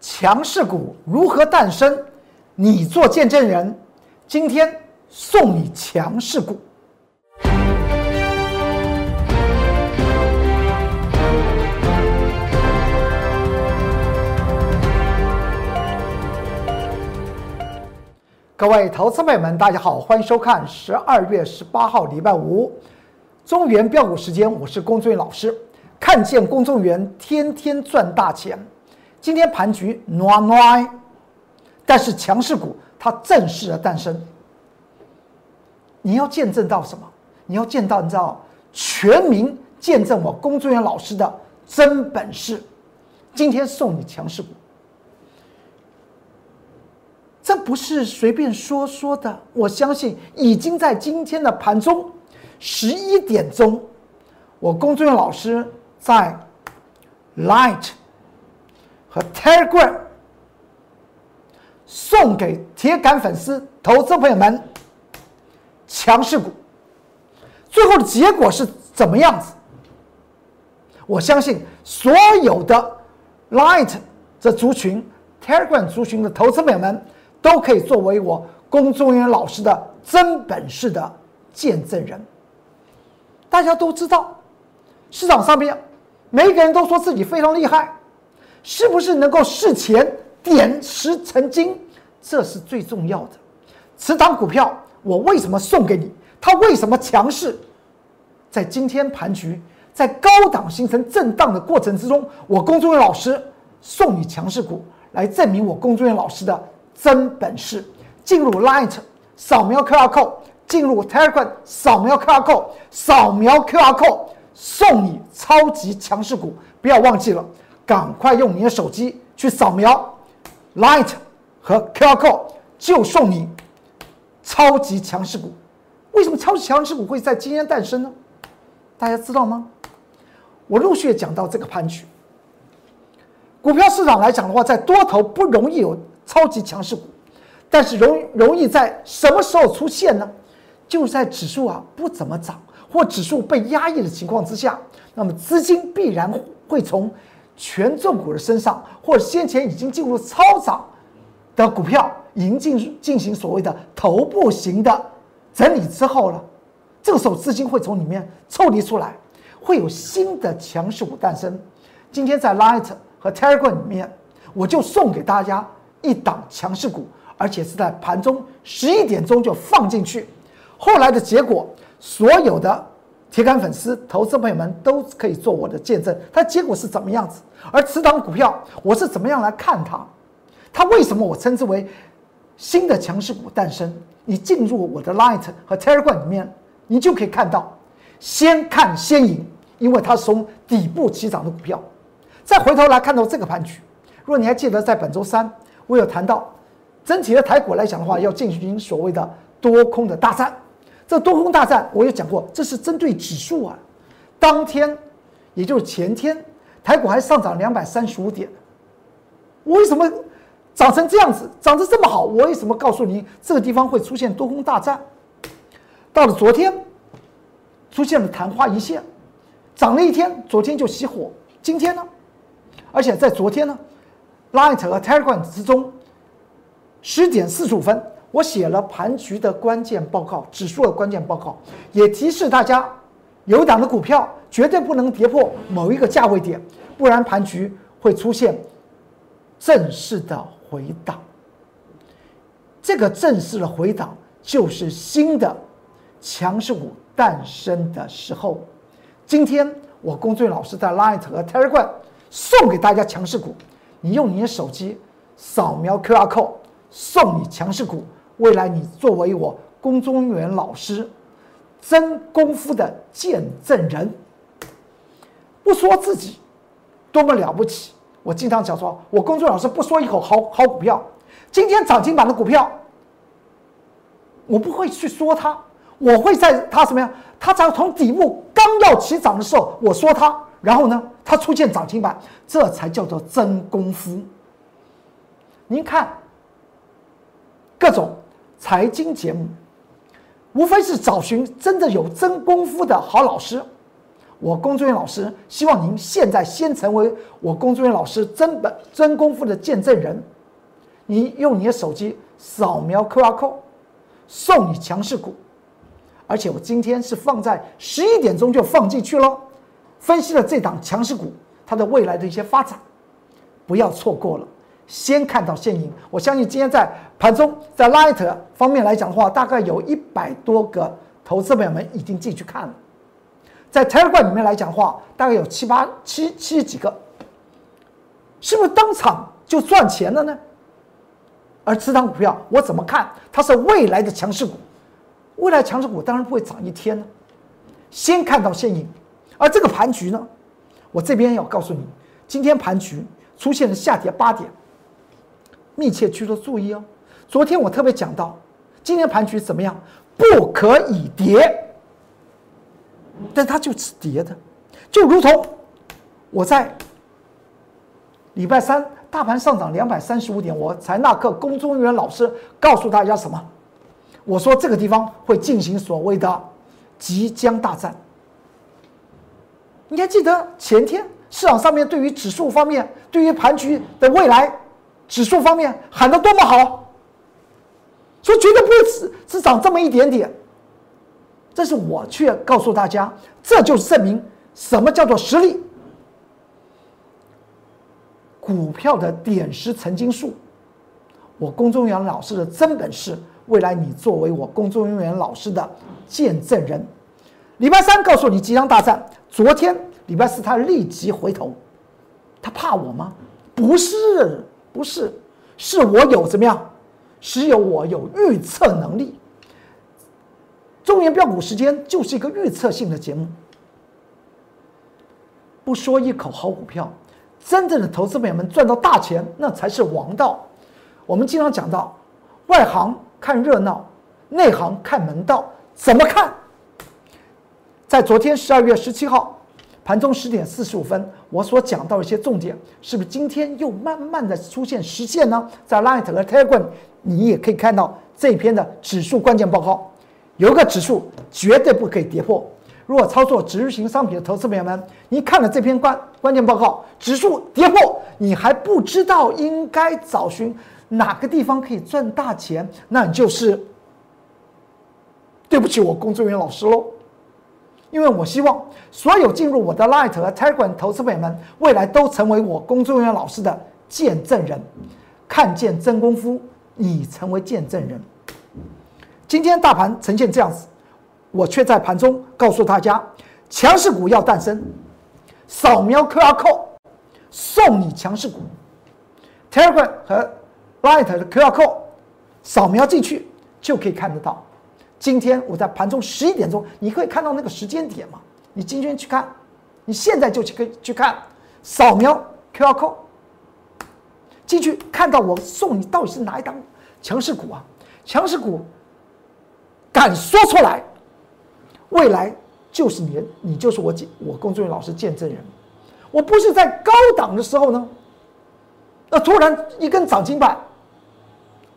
强势股如何诞生？你做见证人，今天送你强势股。各位投资朋友们，大家好，欢迎收看十二月十八号礼拜五中原标股时间，我是龚俊老师。看见公众员天天赚大钱，今天盘局暖暖，但是强势股它正式的诞生。你要见证到什么？你要见到你知道全民见证我公众员老师的真本事。今天送你强势股。这不是随便说说的，我相信已经在今天的盘中十一点钟，我工作人员老师在 Light 和 Telegram 送给铁杆粉丝、投资朋友们强势股，最后的结果是怎么样子？我相信所有的 Light 这族群、Telegram 族群的投资朋友们。都可以作为我龚宗元老师的真本事的见证人。大家都知道，市场上面每个人都说自己非常厉害，是不是能够事前点石成金？这是最重要的。此档股票我为什么送给你？它为什么强势？在今天盘局在高档形成震荡的过程之中，我龚宗元老师送你强势股，来证明我龚宗元老师的。真本事，进入 Light 扫描 QR code，进入 Telegram 扫描 QR code，扫描 QR code 送你超级强势股，不要忘记了，赶快用你的手机去扫描 Light 和 QR code，就送你超级强势股。为什么超级强势股会在今天诞生呢？大家知道吗？我陆续讲到这个盘局，股票市场来讲的话，在多头不容易有。超级强势股，但是容容易在什么时候出现呢？就在指数啊不怎么涨或指数被压抑的情况之下，那么资金必然会从权重股的身上，或者先前已经进入超涨的股票，已经进进行所谓的头部型的整理之后了，这个时候资金会从里面抽离出来，会有新的强势股诞生。今天在 Light 和 Telegram 里面，我就送给大家。一档强势股，而且是在盘中十一点钟就放进去。后来的结果，所有的铁杆粉丝、投资朋友们都可以做我的见证。它结果是怎么样子？而此档股票，我是怎么样来看它？它为什么我称之为新的强势股诞生？你进入我的 Light 和 Telegram 里面，你就可以看到，先看先赢，因为它是从底部起涨的股票。再回头来看到这个盘局，如果你还记得在本周三。我有谈到，整体的台股来讲的话，要进行所谓的多空的大战。这多空大战，我有讲过，这是针对指数啊。当天，也就是前天，台股还上涨两百三十五点。为什么涨成这样子，涨得这么好？我为什么告诉你这个地方会出现多空大战？到了昨天，出现了昙花一现，涨了一天，昨天就熄火。今天呢？而且在昨天呢？Light 和 Telegram 之中，十点四十五分，我写了盘局的关键报告，指数的关键报告，也提示大家，有档的股票绝对不能跌破某一个价位点，不然盘局会出现正式的回档。这个正式的回档就是新的强势股诞生的时候。今天我龚俊老师在 Light 和 Telegram 送给大家强势股。你用你的手机扫描 QR code，送你强势股。未来你作为我龚中元老师真功夫的见证人，不说自己多么了不起。我经常讲说，我龚中老师不说一口好好股票。今天涨停板的股票，我不会去说它，我会在它什么呀？它在从底部刚要起涨的时候，我说它。然后呢，它出现涨停板，这才叫做真功夫。您看，各种财经节目，无非是找寻真的有真功夫的好老师。我龚志远老师希望您现在先成为我龚志远老师真本真功夫的见证人。你用你的手机扫描 QR code，送你强势股，而且我今天是放在十一点钟就放进去了，分析了这档强势股它的未来的一些发展，不要错过了。先看到现影，我相信今天在盘中，在 Light 方面来讲的话，大概有一百多个投资朋友们已经进去看了。在 Telegram 里面来讲的话，大概有七八七七几个，是不是当场就赚钱了呢？而这张股票我怎么看？它是未来的强势股，未来强势股当然不会涨一天呢。先看到现影，而这个盘局呢，我这边要告诉你，今天盘局出现了下跌八点。密切去做注意哦。昨天我特别讲到，今天盘局怎么样？不可以跌，但它就是跌的，就如同我在礼拜三大盘上涨两百三十五点，我才那刻龚中元老师告诉大家什么？我说这个地方会进行所谓的即将大战。你还记得前天市场上面对于指数方面，对于盘局的未来？指数方面喊得多么好，说绝对不会只只涨这么一点点。但是我却告诉大家，这就是证明什么叫做实力。股票的点石成金术，我龚中元老师的真本事，未来你作为我龚中元老师的见证人。礼拜三告诉你即将大战，昨天礼拜四他立即回头，他怕我吗？不是。不是，是我有怎么样？是有我有预测能力。中原标股时间就是一个预测性的节目。不说一口好股票，真正的投资朋友们赚到大钱，那才是王道。我们经常讲到，外行看热闹，内行看门道。怎么看？在昨天十二月十七号。盘中十点四十五分，我所讲到一些重点，是不是今天又慢慢的出现实现呢？在 Light 和 Telegram，你也可以看到这篇的指数关键报告，有一个指数绝对不可以跌破。如果操作指数型商品的投资朋友们，你看了这篇关关键报告，指数跌破，你还不知道应该找寻哪个地方可以赚大钱，那你就是对不起我工作人员老师喽。因为我希望所有进入我的 Light 和 Telegram 投资朋友们，未来都成为我工作人员老师的见证人，看见真功夫，你成为见证人。今天大盘呈现这样子，我却在盘中告诉大家，强势股要诞生，扫描 QR code 送你强势股，Telegram 和 Light 的 QR code 扫描进去就可以看得到。今天我在盘中十一点钟，你可以看到那个时间点吗？你今天去看，你现在就去可以去看，扫描 QR code 进去看到我送你到底是哪一档强势股啊？强势股敢说出来，未来就是你，你就是我我工作人员老师见证人。我不是在高档的时候呢，那突然一根涨停板，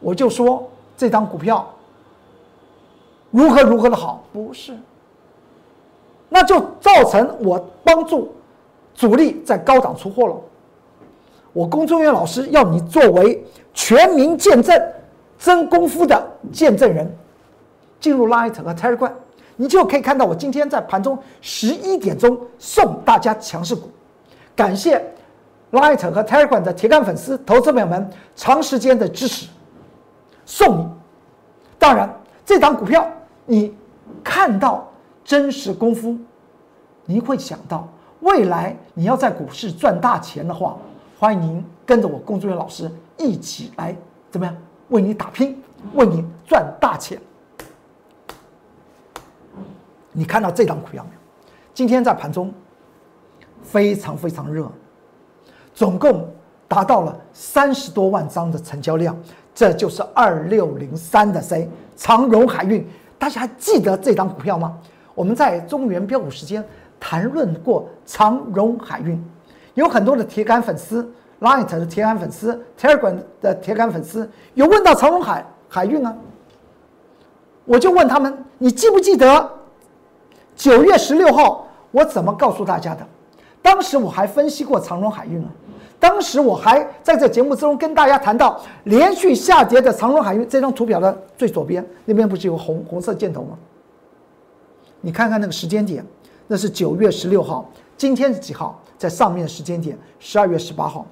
我就说这张股票。如何如何的好？不是，那就造成我帮助主力在高档出货了。我龚中元老师要你作为全民见证真功夫的见证人，进入 Light 和 Telegram，你就可以看到我今天在盘中十一点钟送大家强势股。感谢 Light 和 Telegram 的铁杆粉丝、投资朋友们长时间的支持，送你。当然，这档股票。你看到真实功夫，你会想到未来你要在股市赚大钱的话，欢迎您跟着我工作人员老师一起来怎么样为你打拼，为你赚大钱。你看到这张股票没有？今天在盘中非常非常热，总共达到了三十多万张的成交量，这就是二六零三的 C 长荣海运。大家还记得这张股票吗？我们在中原标股时间谈论过长荣海运，有很多的铁杆粉丝，Light 的铁杆粉丝，Telegram 的铁杆粉丝，有问到长荣海海运啊？我就问他们，你记不记得九月十六号我怎么告诉大家的？当时我还分析过长荣海运啊，当时我还在这节目之中跟大家谈到连续下跌的长荣海运这张图表的最左边那边不是有红红色箭头吗？你看看那个时间点，那是九月十六号，今天是几号？在上面的时间点十二月十八号，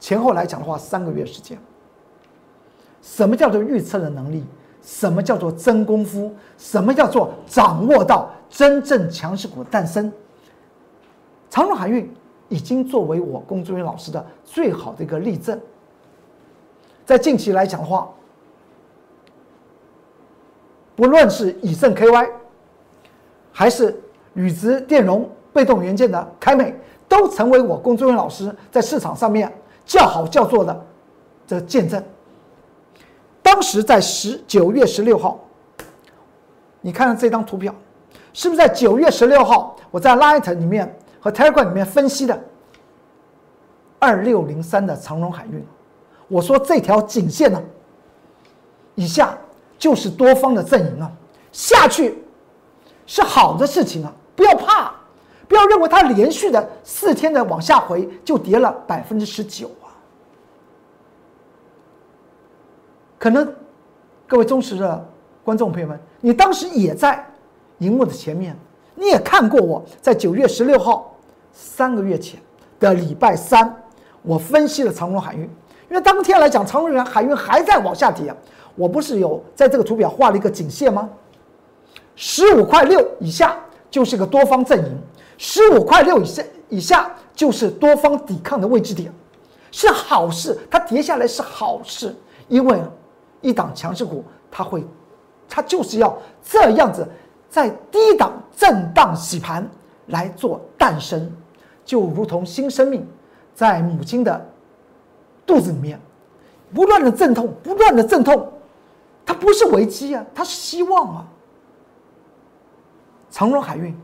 前后来讲的话三个月时间。什么叫做预测的能力？什么叫做真功夫？什么叫做掌握到真正强势股的诞生？长荣海运已经作为我龚志云老师的最好的一个例证。在近期来讲的话，不论是以盛 KY，还是宇直电容被动元件的凯美，都成为我龚志云老师在市场上面叫好叫座的这见证。当时在十九月十六号，你看看这张图表，是不是在九月十六号我在 Light 里面和 Telegram 里面分析的二六零三的长荣海运？我说这条颈线呢，以下就是多方的阵营啊，下去是好的事情啊，不要怕，不要认为它连续的四天的往下回就跌了百分之十九啊。可能各位忠实的观众朋友们，你当时也在荧幕的前面，你也看过我在九月十六号三个月前的礼拜三，我分析了长荣海运，因为当天来讲，长荣海运还在往下跌，我不是有在这个图表画了一个颈线吗？十五块六以下就是个多方阵营，十五块六以下以下就是多方抵抗的位置点，是好事，它跌下来是好事，因为。一档强势股，它会，它就是要这样子，在低档震荡洗盘来做诞生，就如同新生命在母亲的肚子里面不断的阵痛，不断的阵痛，它不是危机啊，它是希望啊。长荣海运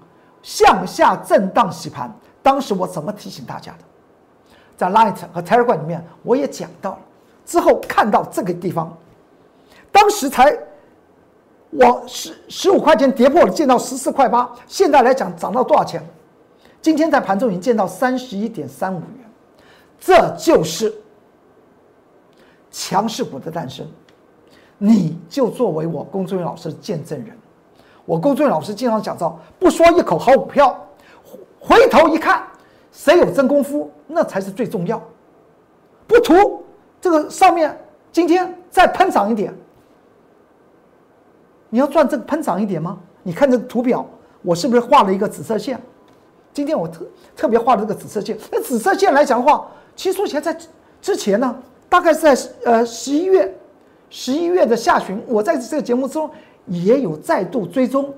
向下震荡洗盘，当时我怎么提醒大家的？在 Light 和 Telegram 里面我也讲到了，之后看到这个地方。当时才我十十五块钱跌破了，见到十四块八。现在来讲涨到多少钱？今天在盘中已经见到三十一点三五元，这就是强势股的诞生。你就作为我龚忠元老师的见证人。我龚忠元老师经常讲到，不说一口好股票，回头一看，谁有真功夫，那才是最重要。不图这个上面今天再喷涨一点。你要赚这个喷涨一点吗？你看这图表，我是不是画了一个紫色线？今天我特特别画了这个紫色线。那紫色线来讲的话，其实说起来，在之前呢，大概是在呃十一月，十一月的下旬，我在这个节目中也有再度追踪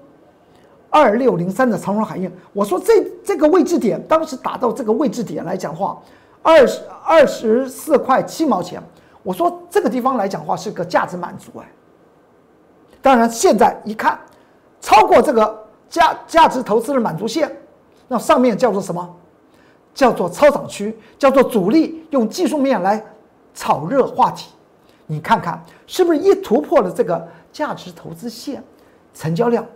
二六零三的长荣海运。我说这这个位置点，当时打到这个位置点来讲话，二十二十四块七毛钱。我说这个地方来讲话是个价值满足哎。当然，现在一看，超过这个价价值投资的满足线，那上面叫做什么？叫做超涨区，叫做主力用技术面来炒热话题。你看看是不是一突破了这个价值投资线，成交量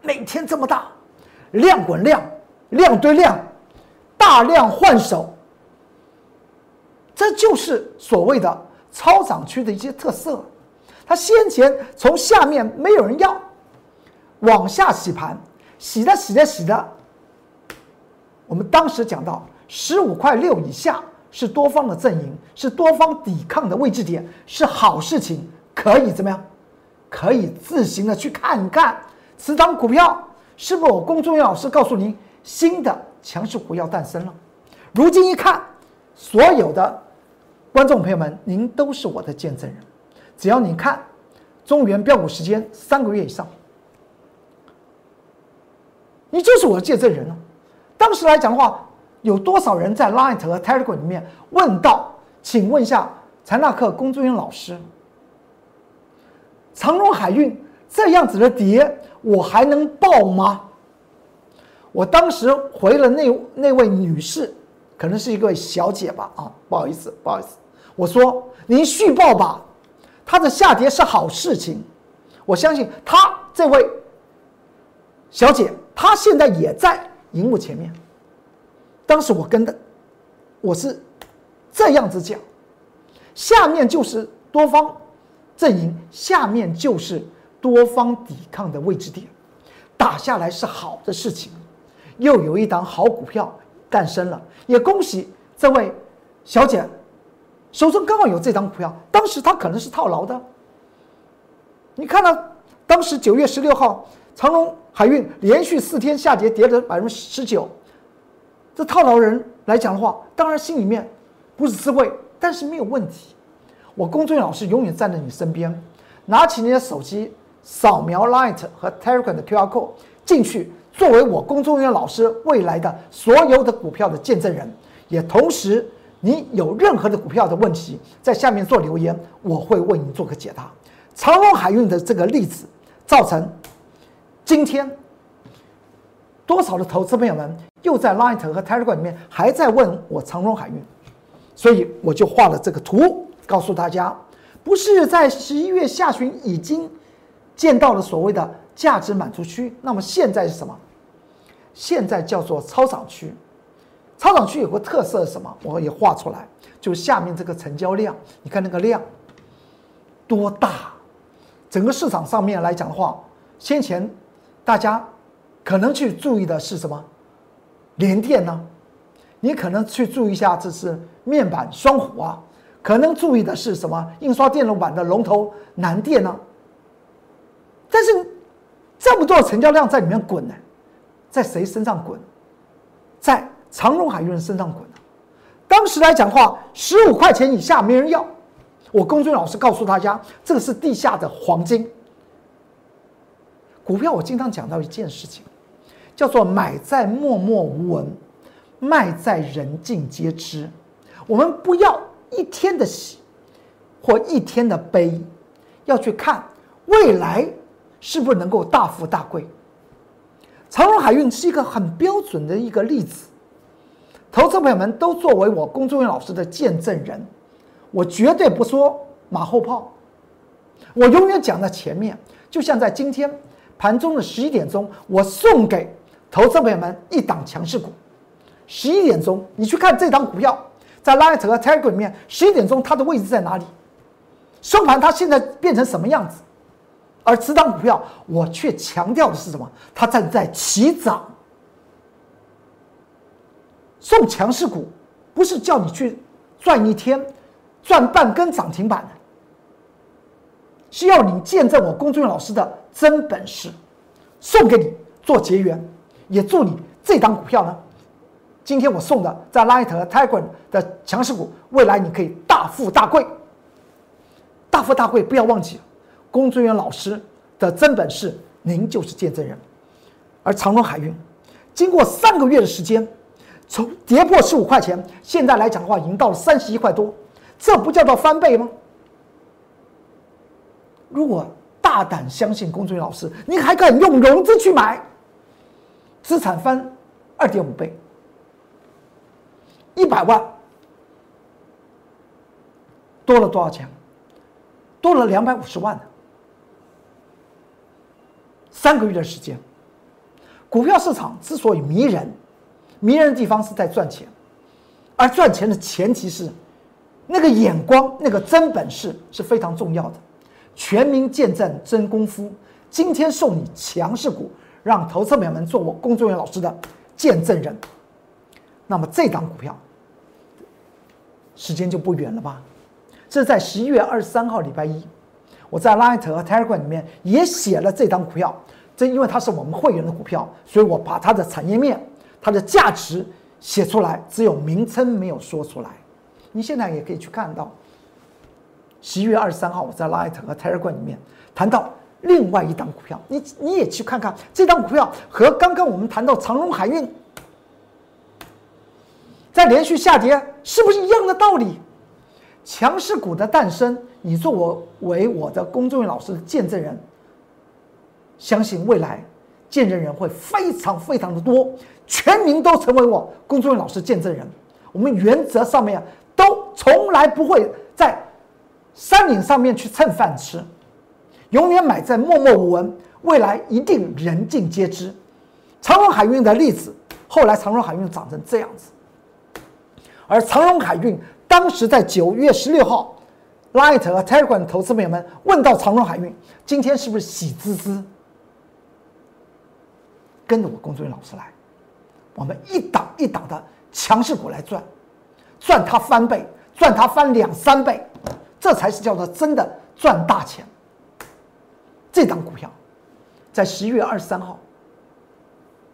每天这么大，量滚量，量堆量，大量换手，这就是所谓的超涨区的一些特色。他先前从下面没有人要，往下洗盘，洗着洗着洗着。我们当时讲到十五块六以下是多方的阵营，是多方抵抗的位置点，是好事情，可以怎么样？可以自行的去看看，此档股票是不是我公众老师告诉您新的强势股要诞生了？如今一看，所有的观众朋友们，您都是我的见证人。只要你看中原标股时间三个月以上，你就是我的见证人了。当时来讲的话，有多少人在 Line 和 Telegram 里面问到？请问一下财纳克龚忠元老师，长荣海运这样子的跌，我还能报吗？我当时回了那那位女士，可能是一个小姐吧？啊，不好意思，不好意思，我说您续报吧。它的下跌是好事情，我相信她这位小姐，她现在也在荧幕前面。当时我跟的我是这样子讲，下面就是多方阵营，下面就是多方抵抗的位置点，打下来是好的事情，又有一档好股票诞生了，也恭喜这位小姐手中刚好有这张股票，当时他可能是套牢的。你看到当时九月十六号，长隆海运连续四天下跌，跌了百分之十九。这套牢人来讲的话，当然心里面不是滋味，但是没有问题。我工作人员老师永远站在你身边，拿起你的手机，扫描 Light 和 Telegram 的 QR code 进去，作为我工作人员老师未来的所有的股票的见证人，也同时你有任何的股票的问题，在下面做留言，我会为你做个解答。长荣海运的这个例子，造成今天多少的投资朋友们又在 Light 和 Telegram 里面还在问我长荣海运，所以我就画了这个图，告诉大家，不是在十一月下旬已经见到了所谓的价值满足区，那么现在是什么？现在叫做超涨区。超涨区有个特色是什么？我也画出来，就下面这个成交量，你看那个量多大？整个市场上面来讲的话，先前大家可能去注意的是什么？联电呢？你可能去注意一下，这是面板双虎啊。可能注意的是什么？印刷电路板的龙头南电呢？但是这么多成交量在里面滚呢，在谁身上滚？在长荣海运身上滚当时来讲的话，十五块钱以下没人要。我公孙老师告诉大家，这个是地下的黄金股票。我经常讲到一件事情，叫做买在默默无闻，卖在人尽皆知。我们不要一天的喜或一天的悲，要去看未来是不是能够大富大贵。长荣海运是一个很标准的一个例子，投资朋友们都作为我龚作人员老师的见证人。我绝对不说马后炮，我永远讲在前面。就像在今天盘中的十一点钟，我送给投资朋友们一档强势股。十一点钟，你去看这档股票，在 Light 和 Telegram 里面，十一点钟它的位置在哪里？收盘它现在变成什么样子？而此档股票，我却强调的是什么？它正在起涨。送强势股，不是叫你去赚一天。赚半根涨停板的，需要你见证我公众老师的真本事，送给你做结缘，也祝你这档股票呢，今天我送的在 Light 和 Tiger 的强势股，未来你可以大富大贵，大富大贵，不要忘记，公众员老师的真本事，您就是见证人。而长荣海运，经过三个月的时间，从跌破十五块钱，现在来讲的话，已经到了三十一块多。这不叫做翻倍吗？如果大胆相信龚俊老师，你还敢用融资去买，资产翻二点五倍，一百万多了多少钱？多了两百五十万呢。三个月的时间，股票市场之所以迷人，迷人的地方是在赚钱，而赚钱的前提是。那个眼光，那个真本事是非常重要的。全民见证真功夫，今天送你强势股，让投资朋友们做我工作人员老师的见证人。那么这档股票，时间就不远了吧？这是在十一月二十三号礼拜一，我在 Light 和 Telegram 里面也写了这档股票。这因为它是我们会员的股票，所以我把它的产业面、它的价值写出来，只有名称没有说出来。你现在也可以去看到，十一月二十三号我在 Light 和 Telegram 里面谈到另外一档股票，你你也去看看这档股票和刚刚我们谈到长荣海运在连续下跌是不是一样的道理？强势股的诞生，你作我为我的公众老师的见证人，相信未来见证人会非常非常的多，全民都成为我公众员老师见证人。我们原则上面。都从来不会在山顶上面去蹭饭吃，永远买在默默无闻，未来一定人尽皆知。长荣海运的例子，后来长荣海运长成这样子，而长荣海运当时在九月十六号，Light 和 Telegram 投资朋友们问到长荣海运今天是不是喜滋滋？跟着我工作人员老师来，我们一档一档的强势股来赚，赚它翻倍，赚它翻两三倍，这才是叫做真的赚大钱。这档股票在十一月二十三号，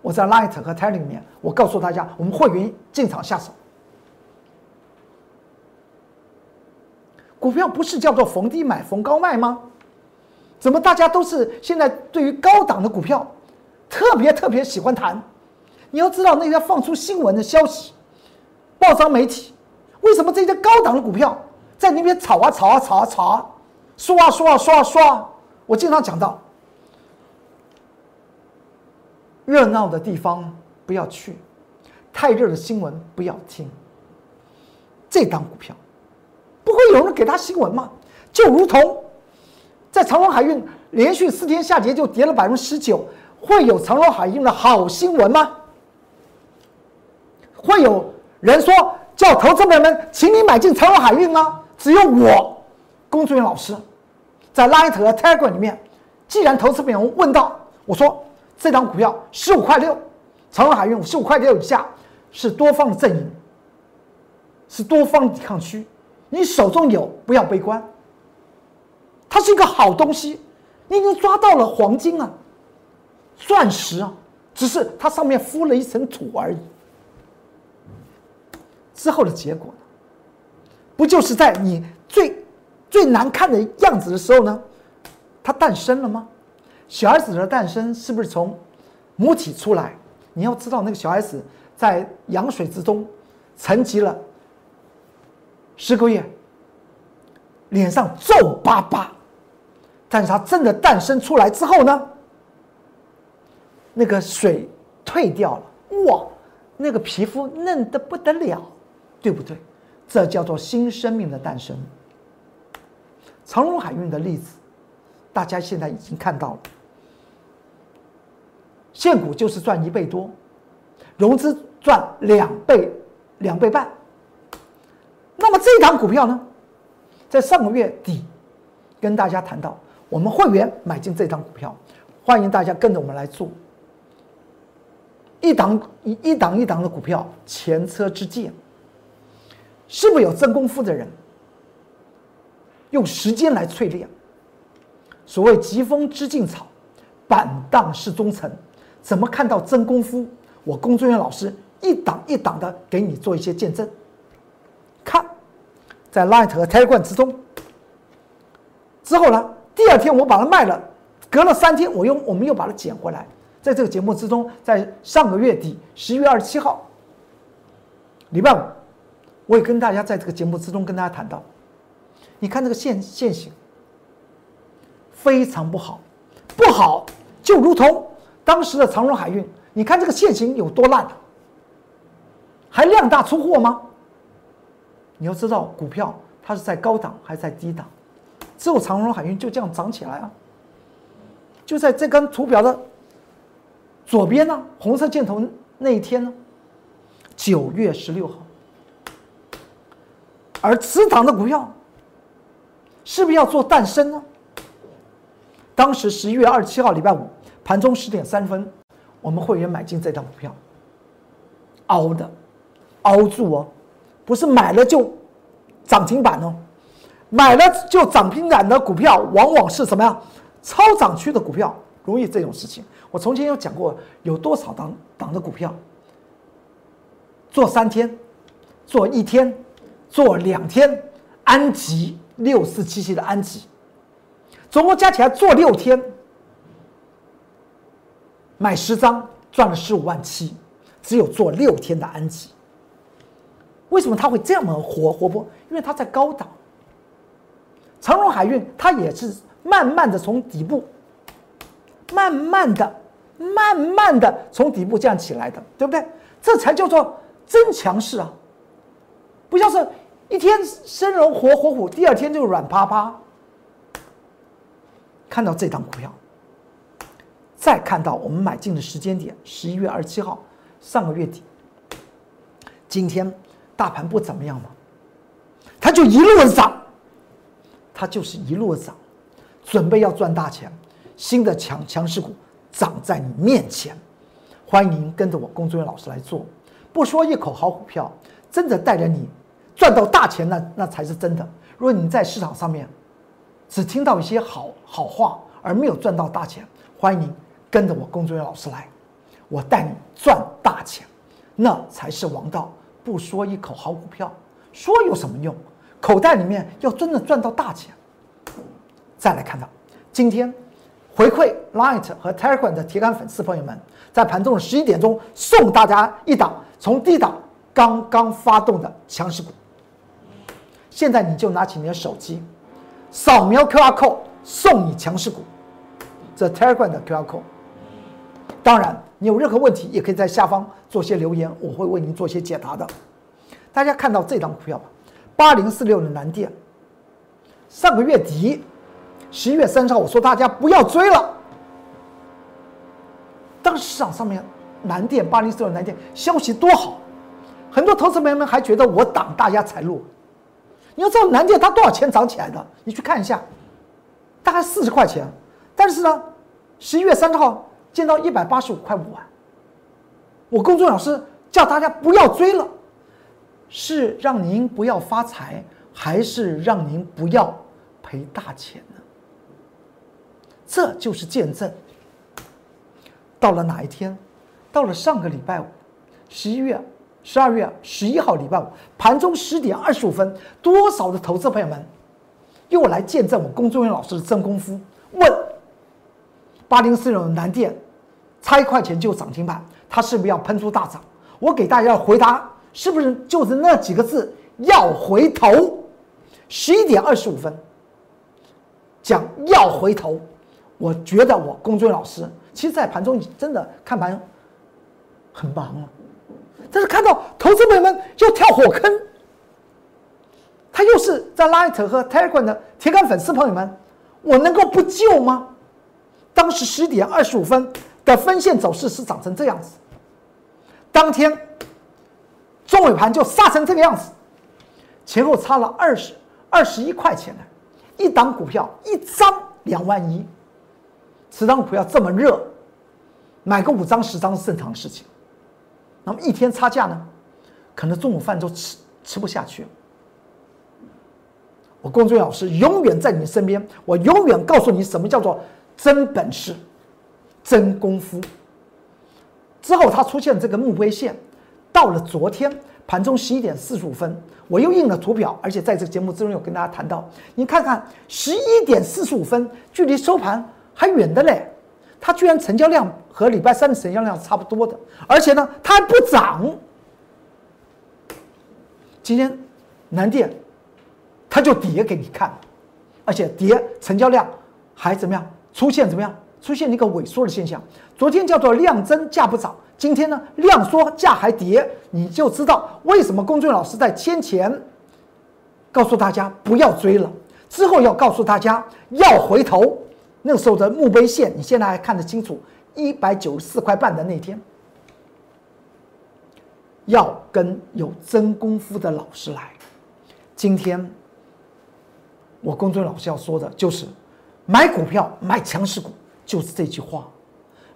我在 Light 和 Tele 里面，我告诉大家，我们会员进场下手。股票不是叫做逢低买、逢高卖吗？怎么大家都是现在对于高档的股票？特别特别喜欢谈，你要知道那些放出新闻的消息，报章媒体为什么这些高档的股票在那边炒啊炒啊炒啊炒啊，说啊说啊说啊说啊？我经常讲到，热闹的地方不要去，太热的新闻不要听。这档股票不会有人给他新闻吗？就如同在长隆海运连续四天下跌就跌了百分之十九。会有长隆海运的好新闻吗？会有人说叫投资朋友们，请你买进长荣海运吗？只有我，工作人员老师，在 Light 和 Telegram 里面，既然投资朋友问到，我说这张股票十五块六，长荣海运十五块六以下是多方的阵营，是多方抵抗区，你手中有不要悲观，它是一个好东西，你已经抓到了黄金啊！钻石啊，只是它上面敷了一层土而已。之后的结果呢？不就是在你最最难看的样子的时候呢？它诞生了吗？小孩子的诞生是不是从母体出来？你要知道，那个小孩子在羊水之中沉寂了十个月，脸上皱巴巴，但是他真的诞生出来之后呢？那个水退掉了，哇，那个皮肤嫩得不得了，对不对？这叫做新生命的诞生。长荣海运的例子，大家现在已经看到了，现股就是赚一倍多，融资赚两倍、两倍半。那么这一档股票呢，在上个月底跟大家谈到，我们会员买进这档股票，欢迎大家跟着我们来做。一档一一档一档的股票，前车之鉴，是不是有真功夫的人？用时间来淬炼。所谓疾风知劲草，板荡是忠臣。怎么看到真功夫？我工作人员老师一档一档的给你做一些见证。看，在 Light 和 t e l g r a m 之中，之后呢？第二天我把它卖了，隔了三天，我又我们又把它捡回来。在这个节目之中，在上个月底十一月二十七号，礼拜五，我也跟大家在这个节目之中跟大家谈到，你看这个现现形非常不好，不好就如同当时的长荣海运，你看这个现形有多烂？还量大出货吗？你要知道股票它是在高档还是在低档，只有长荣海运就这样涨起来啊，就在这根图表的。左边呢，红色箭头那一天呢，九月十六号。而此档的股票，是不是要做诞生呢？当时十一月二十七号礼拜五盘中十点三分，我们会员买进这档股票，凹的，凹住哦，不是买了就涨停板哦，买了就涨停板的股票，往往是什么呀？超涨区的股票，容易这种事情。我从前有讲过，有多少档档的股票，做三天，做一天，做两天，安吉六四七七的安吉，总共加起来做六天，买十张赚了十五万七，只有做六天的安吉。为什么它会这么活活泼？因为它在高档。长荣海运它也是慢慢的从底部，慢慢的。慢慢的从底部这样起来的，对不对？这才叫做真强势啊！不像是一天生龙活活虎，第二天就软趴趴。看到这档股票，再看到我们买进的时间点，十一月二十七号，上个月底，今天大盘不怎么样吗？它就一路涨，它就是一路涨，准备要赚大钱，新的强强势股涨在你面前，欢迎跟着我工作人员老师来做，不说一口好股票，真的带着你赚到大钱，那那才是真的。如果你在市场上面只听到一些好好话，而没有赚到大钱，欢迎跟着我工作人员老师来，我带你赚大钱，那才是王道。不说一口好股票，说有什么用？口袋里面要真的赚到大钱。再来看到今天回馈 Light 和 Telegram 的铁杆粉丝朋友们，在盘中的十一点钟送大家一档从低档刚刚发动的强势股。现在你就拿起你的手机，扫描 QR code 送你强势股，这 Telegram 的 QR code。当然，你有任何问题也可以在下方做些留言，我会为您做些解答的。大家看到这张股票吧。八零四六的南电，上个月底，十一月三十号，我说大家不要追了。当时市场上面南电八零四六南电消息多好，很多投资朋友们还觉得我挡大家财路。你要知道南电它多少钱涨起来的？你去看一下，大概四十块钱。但是呢，十一月三十号见到一百八十五块五啊。我公众老师叫大家不要追了。是让您不要发财，还是让您不要赔大钱呢？这就是见证。到了哪一天？到了上个礼拜五，十一月十二月十一号礼拜五盘中十点二十五分，多少的投资朋友们又来见证我龚忠元老师的真功夫？问八零四六南电差一块钱就涨停板，它是不是要喷出大涨？我给大家回答。是不是就是那几个字？要回头。十一点二十五分，讲要回头。我觉得我龚俊老师，其实，在盘中真的看盘很忙了，但是看到投资朋友们要跳火坑，他又是在 Light 和 Telegram 的铁杆粉丝朋友们，我能够不救吗？当时十点二十五分的分线走势是长成这样子，当天。中尾盘就杀成这个样子，前后差了二十二十一块钱呢，一档股票一张两万一，此档股票这么热，买个五张十张是正常的事情。那么一天差价呢，可能中午饭都吃吃不下去。我公众老师永远在你身边，我永远告诉你什么叫做真本事、真功夫。之后它出现这个墓碑线。到了昨天盘中十一点四十五分，我又印了图表，而且在这个节目之中有跟大家谈到，你看看十一点四十五分，距离收盘还远的嘞，它居然成交量和礼拜三的成交量是差不多的，而且呢，它还不涨。今天南电它就跌给你看，而且跌成交量还怎么样？出现怎么样？出现一个萎缩的现象。昨天叫做量增价不涨。今天呢，量缩价还跌，你就知道为什么龚俊老师在先前告诉大家不要追了，之后要告诉大家要回头。那个时候的墓碑线，你现在还看得清楚，一百九十四块半的那天，要跟有真功夫的老师来。今天我龚俊老师要说的就是，买股票买强势股，就是这句话，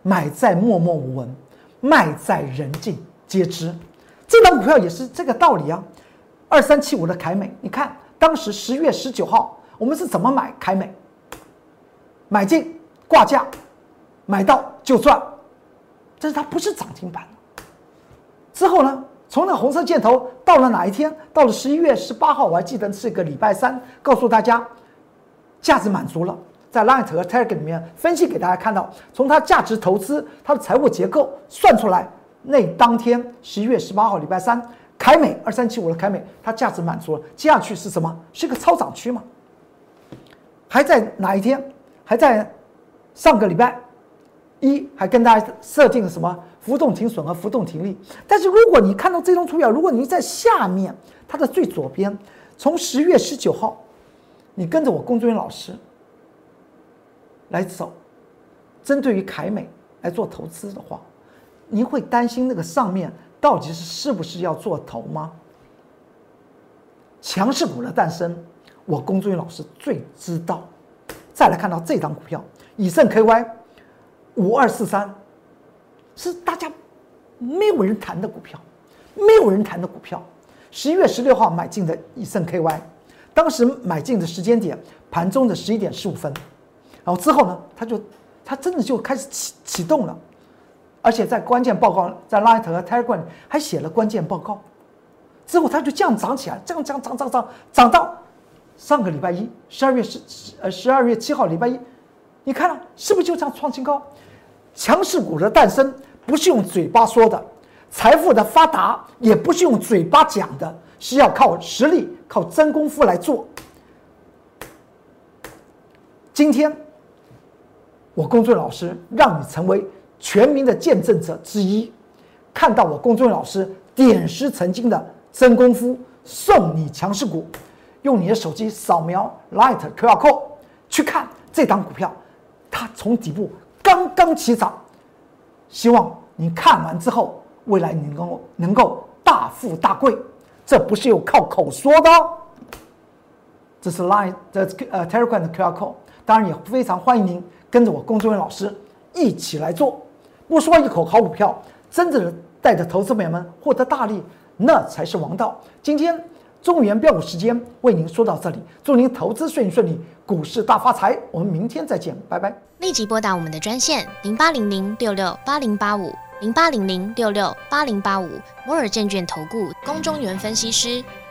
买在默默无闻。卖在人尽皆知，这档股票也是这个道理啊。二三七五的凯美，你看当时十月十九号我们是怎么买凯美？买进挂价，买到就赚，但是它不是涨停板。之后呢，从那红色箭头到了哪一天？到了十一月十八号，我还记得是一个礼拜三，告诉大家价值满足了。在 Light 和 Tag 里面分析给大家看到，从它价值投资、它的财务结构算出来，那当天十一月十八号礼拜三，凯美二三七五的凯美，它价值满足了，接下去是什么？是个超涨区嘛？还在哪一天？还在上个礼拜一，还跟大家设定了什么浮动停损和浮动停利？但是如果你看到这张图表，如果你在下面它的最左边，从十月十九号，你跟着我工作人员老师。来走，针对于凯美来做投资的话，您会担心那个上面到底是是不是要做头吗？强势股的诞生，我龚忠元老师最知道。再来看到这张股票，以盛 KY 五二四三，是大家没有人谈的股票，没有人谈的股票。十一月十六号买进的以盛 KY，当时买进的时间点盘中的十一点十五分，然后之后呢，它就它真的就开始启启动了，而且在关键报告在 Light 和 Tiger 还写了关键报告，之后它就这样涨起来，这样涨涨涨涨涨到。上个礼拜一，十二月十呃十二月七号礼拜一，你看了是不是就这样创新高？强势股的诞生不是用嘴巴说的，财富的发达也不是用嘴巴讲的，是要靠实力、靠真功夫来做。今天，我公众老师让你成为全民的见证者之一，看到我公众老师点石成金的真功夫，送你强势股。用你的手机扫描 Light QR Code 去看这档股票，它从底部刚刚起涨，希望你看完之后，未来你能够能够大富大贵，这不是有靠口说的，这是 Light 的呃 Telegram 的 QR Code，当然也非常欢迎您跟着我龚志伟老师一起来做，不说一口好股票，真正的带着投资朋友们获得大利，那才是王道。今天。中原标股时间为您说到这里，祝您投资顺顺利，股市大发财。我们明天再见，拜拜。立即拨打我们的专线零八零零六六八零八五零八零零六六八零八五摩尔证券投顾龚中原分析师。